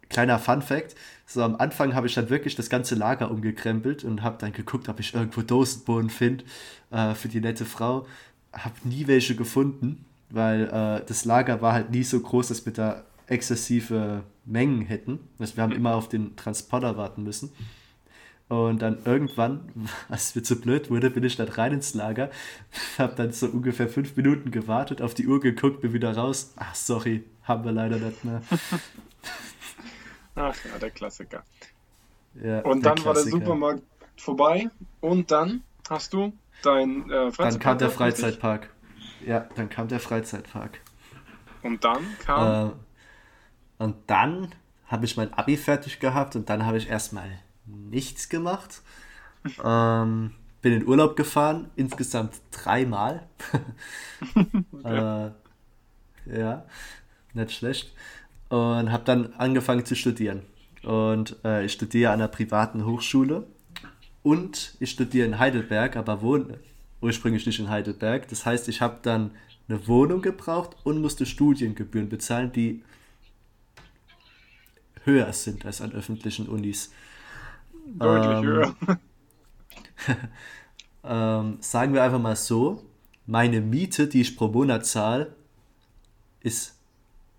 kleiner Fun Fact: So am Anfang habe ich dann wirklich das ganze Lager umgekrempelt und habe dann geguckt, ob ich irgendwo Dosenbohnen finde äh, für die nette Frau. Habe nie welche gefunden, weil äh, das Lager war halt nie so groß, dass wir da exzessive Mengen hätten. Also wir haben immer auf den Transporter warten müssen. Und dann irgendwann, als mir zu blöd wurde, bin ich dann rein ins Lager, habe dann so ungefähr fünf Minuten gewartet, auf die Uhr geguckt, bin wieder raus. Ach, sorry, haben wir leider nicht mehr. Ach ja, der Klassiker. Ja, und dann Klassiker. war der Supermarkt vorbei und dann hast du dein äh, Freizeitpark. Dann kam der Freizeitpark. Ja, dann kam der Freizeitpark. Und dann kam. Äh, und dann habe ich mein Abi fertig gehabt und dann habe ich erstmal nichts gemacht. ähm, bin in Urlaub gefahren, insgesamt dreimal. äh, ja, nicht schlecht. Und habe dann angefangen zu studieren. Und äh, ich studiere an einer privaten Hochschule. Und ich studiere in Heidelberg, aber wohne ursprünglich nicht in Heidelberg. Das heißt, ich habe dann eine Wohnung gebraucht und musste Studiengebühren bezahlen, die höher sind als an öffentlichen Unis. Deutlich ähm, höher. ähm, sagen wir einfach mal so, meine Miete, die ich pro Monat zahle, ist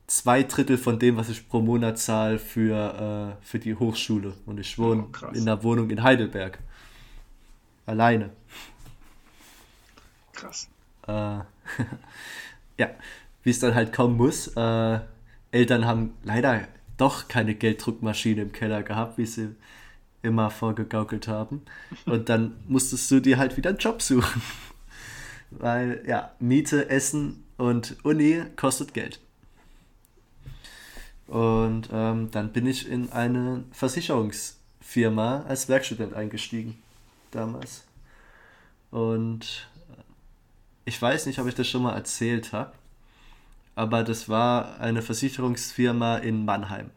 zwei Drittel von dem, was ich pro Monat zahle für, äh, für die Hochschule. Und ich wohne oh, in einer Wohnung in Heidelberg. Alleine. Krass. Äh, ja, wie es dann halt kommen muss. Äh, Eltern haben leider doch keine Gelddruckmaschine im Keller gehabt, wie sie immer vorgegaukelt haben. Und dann musstest du dir halt wieder einen Job suchen. Weil, ja, Miete, Essen und Uni kostet Geld. Und ähm, dann bin ich in eine Versicherungsfirma als Werkstudent eingestiegen. Damals. Und ich weiß nicht, ob ich das schon mal erzählt habe. Aber das war eine Versicherungsfirma in Mannheim.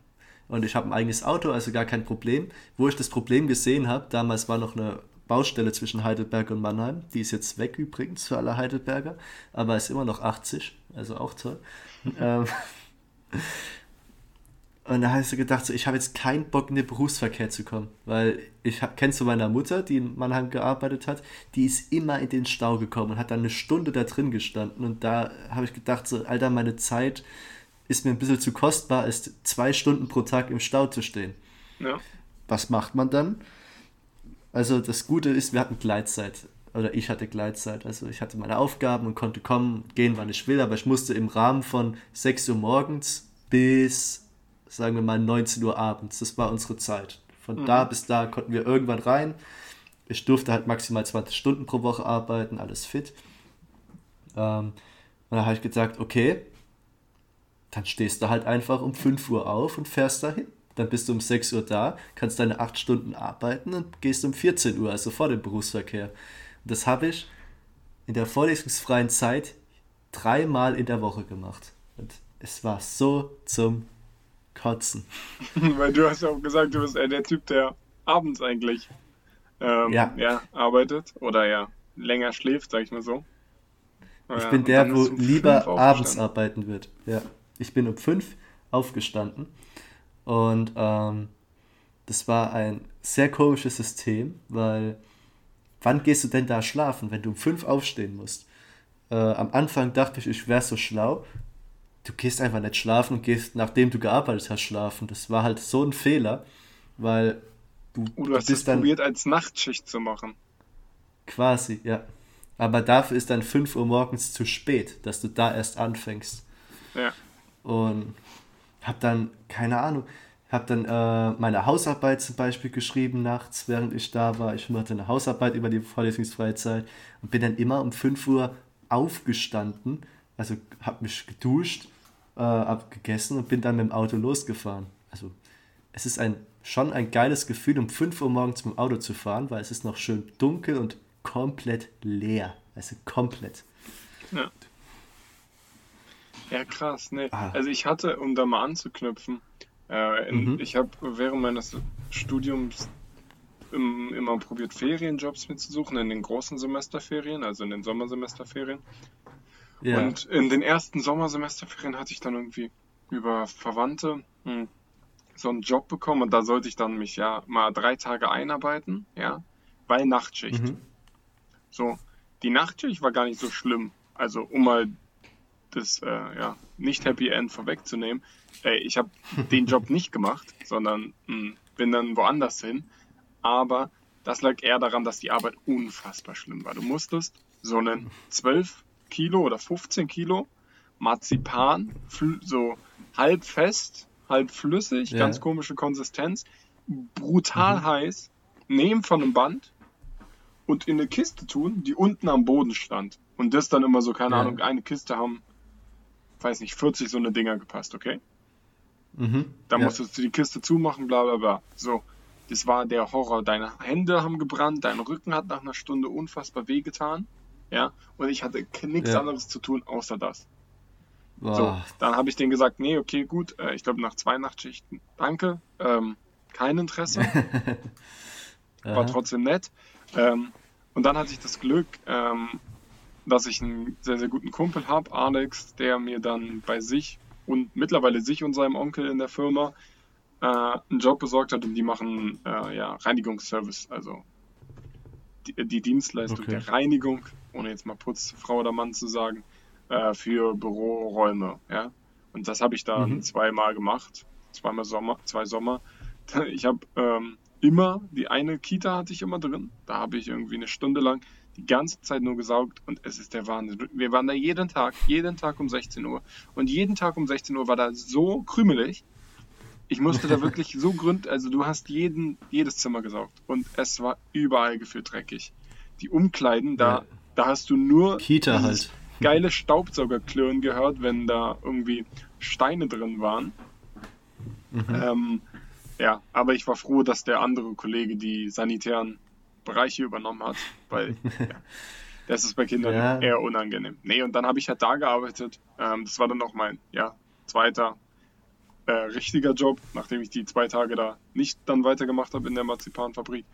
Und ich habe ein eigenes Auto, also gar kein Problem. Wo ich das Problem gesehen habe, damals war noch eine Baustelle zwischen Heidelberg und Mannheim. Die ist jetzt weg übrigens für alle Heidelberger, aber ist immer noch 80, also auch toll. ähm, und da hast du gedacht, so, ich habe jetzt keinen Bock, in den Berufsverkehr zu kommen. Weil ich kennst du meiner Mutter, die in Mannheim gearbeitet hat, die ist immer in den Stau gekommen und hat dann eine Stunde da drin gestanden. Und da habe ich gedacht, so, Alter, meine Zeit ist mir ein bisschen zu kostbar, ist zwei Stunden pro Tag im Stau zu stehen. Ja. Was macht man dann? Also das Gute ist, wir hatten Gleitzeit. Oder ich hatte Gleitzeit. Also ich hatte meine Aufgaben und konnte kommen, gehen, wann ich will, aber ich musste im Rahmen von 6 Uhr morgens bis, sagen wir mal, 19 Uhr abends. Das war unsere Zeit. Von mhm. da bis da konnten wir irgendwann rein. Ich durfte halt maximal 20 Stunden pro Woche arbeiten, alles fit. Ähm, und da habe ich gesagt, okay, dann stehst du halt einfach um 5 Uhr auf und fährst dahin. Dann bist du um 6 Uhr da, kannst deine 8 Stunden arbeiten und gehst um 14 Uhr, also vor dem Berufsverkehr. Und das habe ich in der vorlesungsfreien Zeit dreimal in der Woche gemacht. Und es war so zum Kotzen. Weil du hast ja auch gesagt, du bist eher der Typ, der abends eigentlich ähm, ja. ja. arbeitet oder ja länger schläft, sag ich mal so. Ich ja, bin der, wo lieber abends arbeiten wird. Ja. Ich bin um fünf aufgestanden und ähm, das war ein sehr komisches System, weil wann gehst du denn da schlafen, wenn du um fünf aufstehen musst? Äh, am Anfang dachte ich, ich wäre so schlau. Du gehst einfach nicht schlafen und gehst, nachdem du gearbeitet hast, schlafen. Das war halt so ein Fehler, weil du, oh, du hast es probiert, als Nachtschicht zu machen. Quasi, ja. Aber dafür ist dann 5 Uhr morgens zu spät, dass du da erst anfängst. Ja. Und habe dann, keine Ahnung, habe dann äh, meine Hausarbeit zum Beispiel geschrieben nachts, während ich da war. Ich machte eine Hausarbeit über die Vorlesungsfreizeit und bin dann immer um 5 Uhr aufgestanden, also habe mich geduscht, äh, habe gegessen und bin dann mit dem Auto losgefahren. Also es ist ein, schon ein geiles Gefühl, um 5 Uhr morgens mit dem Auto zu fahren, weil es ist noch schön dunkel und komplett leer. Also komplett. Ja. Ja, krass. Ah. Also ich hatte, um da mal anzuknüpfen, äh, in, mhm. ich habe während meines Studiums im, immer probiert, Ferienjobs mitzusuchen, in den großen Semesterferien, also in den Sommersemesterferien. Ja. Und in den ersten Sommersemesterferien hatte ich dann irgendwie über Verwandte mh, hm, so einen Job bekommen und da sollte ich dann mich ja mal drei Tage einarbeiten, ja, bei Nachtschicht. Mhm. So, die Nachtschicht war gar nicht so schlimm. Also, um mal das äh, ja, nicht Happy End vorwegzunehmen, äh, ich habe den Job nicht gemacht, sondern mh, hm, bin dann woanders hin. Aber das lag eher daran, dass die Arbeit unfassbar schlimm war. Du musstest so einen 12 Kilo oder 15 Kilo Marzipan, so halb fest, halb flüssig, ja. ganz komische Konsistenz, brutal mhm. heiß, nehmen von einem Band und in eine Kiste tun, die unten am Boden stand. Und das dann immer so, keine ja. Ahnung, eine Kiste haben weiß nicht, 40 so eine Dinger gepasst, okay? Mhm, Dann ja. musstest du die Kiste zumachen, bla bla bla. So, das war der Horror. Deine Hände haben gebrannt, dein Rücken hat nach einer Stunde unfassbar wehgetan. Ja, und ich hatte nichts ja. anderes zu tun, außer das. Boah. So, dann habe ich denen gesagt, nee, okay, gut, äh, ich glaube nach zwei Nachtschichten, danke, ähm, kein Interesse. War trotzdem nett. Ähm, und dann hatte ich das Glück, ähm, dass ich einen sehr, sehr guten Kumpel habe, Alex, der mir dann bei sich und mittlerweile sich und seinem Onkel in der Firma äh, einen Job besorgt hat und die machen äh, ja, Reinigungsservice, also die, die Dienstleistung Okay. der Reinigung, ohne jetzt mal Putzfrau oder Mann zu sagen, äh, für Büroräume. Ja? Und das habe ich dann Mhm. zweimal gemacht, zweimal Sommer, zwei Sommer. Ich habe ähm, immer, die eine Kita hatte ich immer drin, da habe ich irgendwie eine Stunde lang die ganze Zeit nur gesaugt und es ist der Wahnsinn. Wir waren da jeden Tag, jeden Tag um 16 Uhr und jeden Tag um 16 Uhr war da so krümelig. Ich musste da wirklich so gründ, also du hast jeden, jedes Zimmer gesaugt und es war überall gefühlt dreckig. Die Umkleiden, da, Ja. Da hast du nur Kita halt. geile Staubsaugerklirren gehört, wenn da irgendwie Steine drin waren. Mhm. Ähm, ja, aber ich war froh, dass der andere Kollege die sanitären Bereiche übernommen hat, weil ja, das ist bei Kindern Ja. eher unangenehm. Nee, und dann habe ich halt da gearbeitet. Ähm, das war dann auch mein ja, zweiter äh, richtiger Job, nachdem ich die zwei Tage da nicht dann weitergemacht habe in der Marzipanfabrik.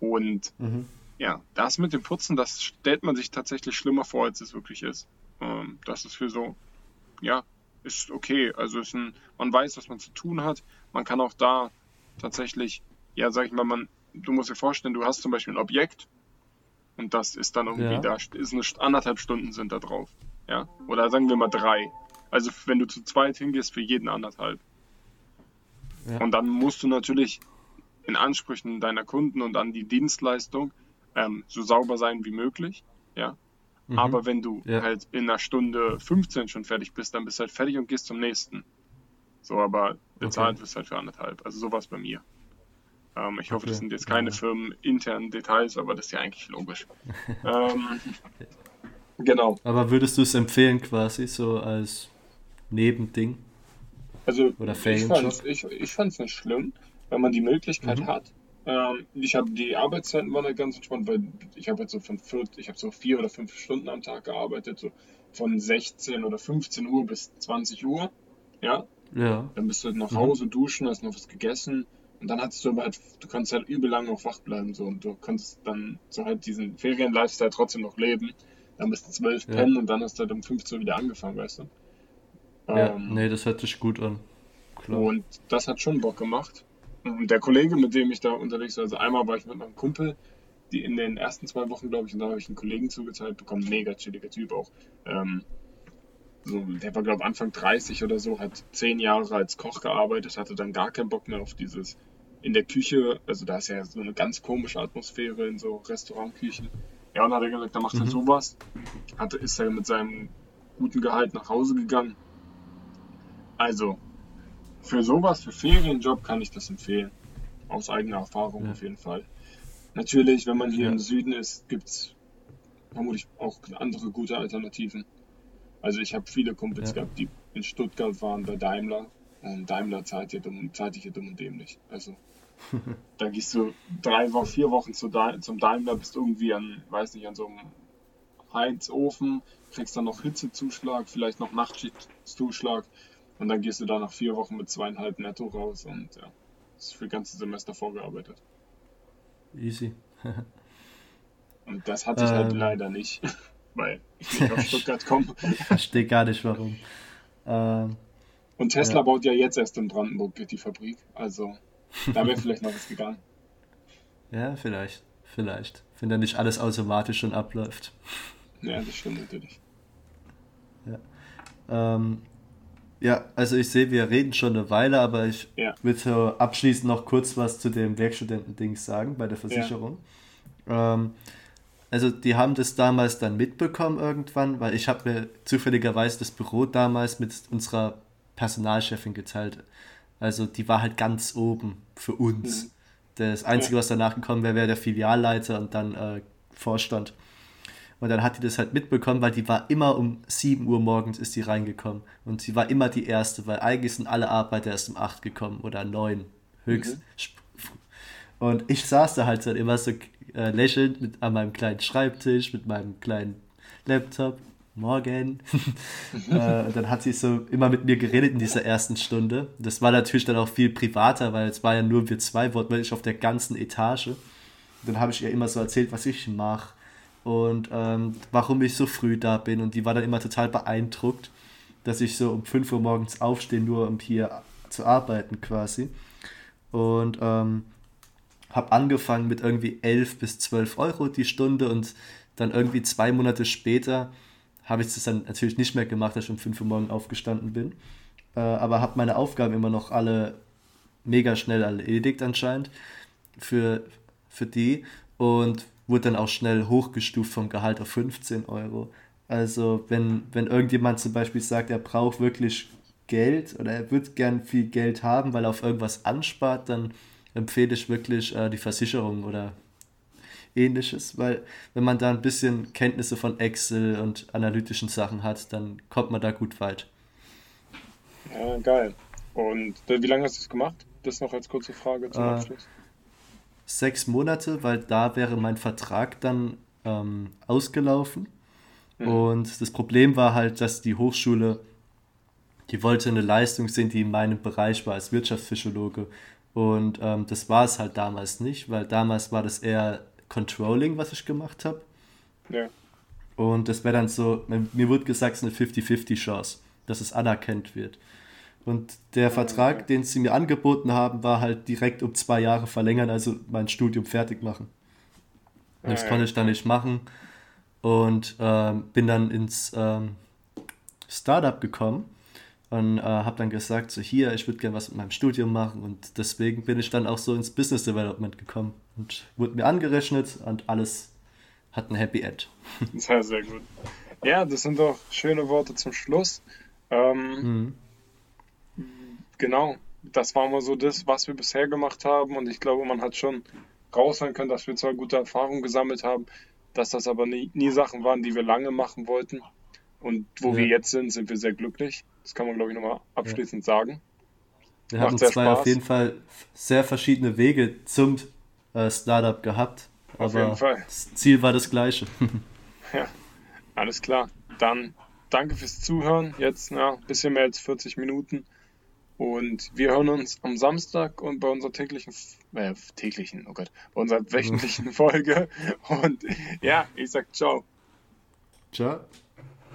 Und Mhm. Ja, das mit dem Putzen, das stellt man sich tatsächlich schlimmer vor, als es wirklich ist. Ähm, das ist für so, ja, ist okay. Also ist ein, man weiß, was man zu tun hat. Man kann auch da tatsächlich, ja, sag ich mal, man, du musst dir vorstellen, du hast zum Beispiel ein Objekt und das ist dann irgendwie, Ja. da ist eine anderthalb Stunden sind da drauf. Ja, oder sagen wir mal drei. Also wenn du zu zweit hingehst, für jeden anderthalb. Ja. Und dann musst du natürlich in Ansprüchen deiner Kunden und an die Dienstleistung ähm, so sauber sein wie möglich. Ja. Mhm. Aber wenn du Ja. halt in einer Stunde 15 schon fertig bist, dann bist du halt fertig und gehst zum nächsten. So, aber bezahlt wirst halt für anderthalb. Also sowas bei mir. Ähm, ich hoffe, das Okay. sind jetzt keine Ja. firmeninternen Details, aber das ist ja eigentlich logisch. ähm, genau. Aber würdest du es empfehlen quasi so als Nebending? Also Oder ich ich fand's nicht schlimm, wenn man die Möglichkeit Mhm. hat. Ähm, ich habe die Arbeitszeiten waren halt ganz entspannt, weil ich habe halt so von vier, ich habe so vier oder fünf Stunden am Tag gearbeitet, so von 16 oder 15 Uhr bis 20 Uhr. Ja, Ja. dann bist du halt nach Mhm. Hause duschen, hast noch was gegessen und dann hattest du aber halt, du kannst halt übel lang noch wach bleiben so und du kannst dann so halt diesen Ferien-Lifestyle trotzdem noch leben. Dann bist du zwölf Ja. pennen und dann hast du halt um 15 Uhr wieder angefangen, weißt du. Ja, Ähm, nee, das hört sich gut an. Klar. und das hat schon Bock gemacht. Der Kollege, mit dem ich da unterwegs war, also einmal war ich mit meinem Kumpel, die in den ersten zwei Wochen, glaube ich, und da habe ich einen Kollegen zugeteilt bekommen, mega chilliger Typ auch. Ähm, so, der war, glaube ich, Anfang 30 oder so, hat zehn Jahre als Koch gearbeitet, hatte dann gar keinen Bock mehr auf dieses in der Küche, also da ist ja so eine ganz komische Atmosphäre in so Restaurantküchen. Ja, und dann hat er gesagt, da macht er Mhm. sowas. Hatte, ist er mit seinem guten Gehalt nach Hause gegangen. Also, für sowas, für Ferienjob kann ich das empfehlen. Aus eigener Erfahrung Ja. auf jeden Fall. Natürlich, wenn man hier Ja. im Süden ist, gibt es vermutlich auch andere gute Alternativen. Also ich habe viele Kumpels Ja. gehabt, die in Stuttgart waren bei Daimler. Und Daimler zahlt hier dumm, zahlt hier dumm und dämlich. Also da gehst du drei Wochen, vier Wochen zu Dai- zum Daimler, bist irgendwie an, weiß nicht, an so einem Heizofen, kriegst dann noch Hitzezuschlag, vielleicht noch Nachtschichtzuschlag und dann gehst du da nach vier Wochen mit zweieinhalb netto raus und ja, das ist für das ganze Semester vorgearbeitet. Easy. Und das hatte ich halt Ähm. leider nicht, weil ich nicht aus Stuttgart komme. Verstehe gar nicht warum. Ähm, Und Tesla Ja. baut ja jetzt erst in Brandenburg die Fabrik, also da wäre vielleicht noch was gegangen. ja, vielleicht. Vielleicht. Wenn da nicht alles automatisch schon abläuft. Ja, das stimmt natürlich. Ähm, ja, also ich sehe, wir reden schon eine Weile, aber ich Ja. will so abschließend noch kurz was zu dem Werkstudenten-Ding sagen bei der Versicherung. Ähm, also die haben das damals dann mitbekommen irgendwann, weil ich habe mir zufälligerweise das Büro damals mit unserer Personalchefin geteilt. Also die war halt ganz oben für uns. Mhm. Das Einzige, was danach gekommen wäre, wäre der Filialleiter und dann äh, Vorstand. Und dann hat die das halt mitbekommen, weil die war immer um 7 Uhr morgens ist die reingekommen. Und sie war immer die Erste, weil eigentlich sind alle Arbeiter erst um 8 gekommen oder 9 höchst. Und ich saß da halt dann immer so äh, lächelnd mit, an meinem kleinen Schreibtisch, mit meinem kleinen Laptop. Morgen. äh, und dann hat sie so immer mit mir geredet in dieser ersten Stunde. Das war natürlich dann auch viel privater, weil es war ja nur wir zwei wortwörtlich auf der ganzen Etage. Und dann habe ich ihr immer so erzählt, was ich mache und ähm, warum ich so früh da bin. Und die war dann immer total beeindruckt, dass ich so um 5 Uhr morgens aufstehe, nur um hier zu arbeiten quasi. und ähm, habe angefangen mit irgendwie 11 bis 12 Euro die Stunde und dann irgendwie zwei Monate später habe ich das dann natürlich nicht mehr gemacht, dass ich um 5 Uhr morgens aufgestanden bin. Äh, aber habe meine Aufgaben immer noch alle mega schnell erledigt anscheinend für, für die und wurde dann auch schnell hochgestuft vom Gehalt auf 15 Euro. Also wenn, wenn irgendjemand zum Beispiel sagt, er braucht wirklich Geld oder er wird gern viel Geld haben, weil er auf irgendwas anspart, dann empfehle ich wirklich äh, die Versicherung oder ähnliches, weil wenn man da ein bisschen Kenntnisse von Excel und analytischen Sachen hat, dann kommt man da gut weit. Ja, geil. Und äh, wie lange hast du es gemacht? Das noch als kurze Frage zum Äh, Abschluss. Sechs Monate, weil da wäre mein Vertrag dann ähm, ausgelaufen. Mhm. Und das Problem war halt, dass die Hochschule, die wollte eine Leistung sehen, die in meinem Bereich war als Wirtschaftspsychologe. Und ähm, das war es halt damals nicht, weil damals war das eher Controlling, was ich gemacht habe. Ja. Und das wäre dann so, mir wurde gesagt, es ist eine 50-50 Chance, dass es anerkannt wird. Und der Vertrag, den sie mir angeboten haben, war halt direkt um zwei Jahre verlängern, also mein Studium fertig machen. Das konnte ich dann nicht machen und ähm, bin dann ins ähm, Startup gekommen und äh, habe dann gesagt, so hier, ich würde gerne was mit meinem Studium machen und deswegen bin ich dann auch so ins Business Development gekommen und wurde mir angerechnet und alles hat ein Happy End. Sehr, sehr gut. Ja, das sind doch schöne Worte zum Schluss. Ähm, Mhm. Genau, das war mal so das, was wir bisher gemacht haben. Und ich glaube, man hat schon raushören können, dass wir zwar gute Erfahrungen gesammelt haben, dass das aber nie, nie Sachen waren, die wir lange machen wollten. Und wo Ja. wir jetzt sind, sind wir sehr glücklich. Das kann man, glaube ich, nochmal abschließend sagen. Wir Macht haben sehr zwei Spaß. auf jeden Fall sehr verschiedene Wege zum äh, Startup gehabt, Auf aber jeden Fall. das Ziel war das gleiche. Ja, alles klar. Dann danke fürs Zuhören. Jetzt ja, ein bisschen mehr als 40 Minuten. Und wir hören uns am Samstag und bei unserer täglichen, äh, täglichen, oh Gott, bei unserer wöchentlichen Folge. Und ja, ich sag ciao. Ciao.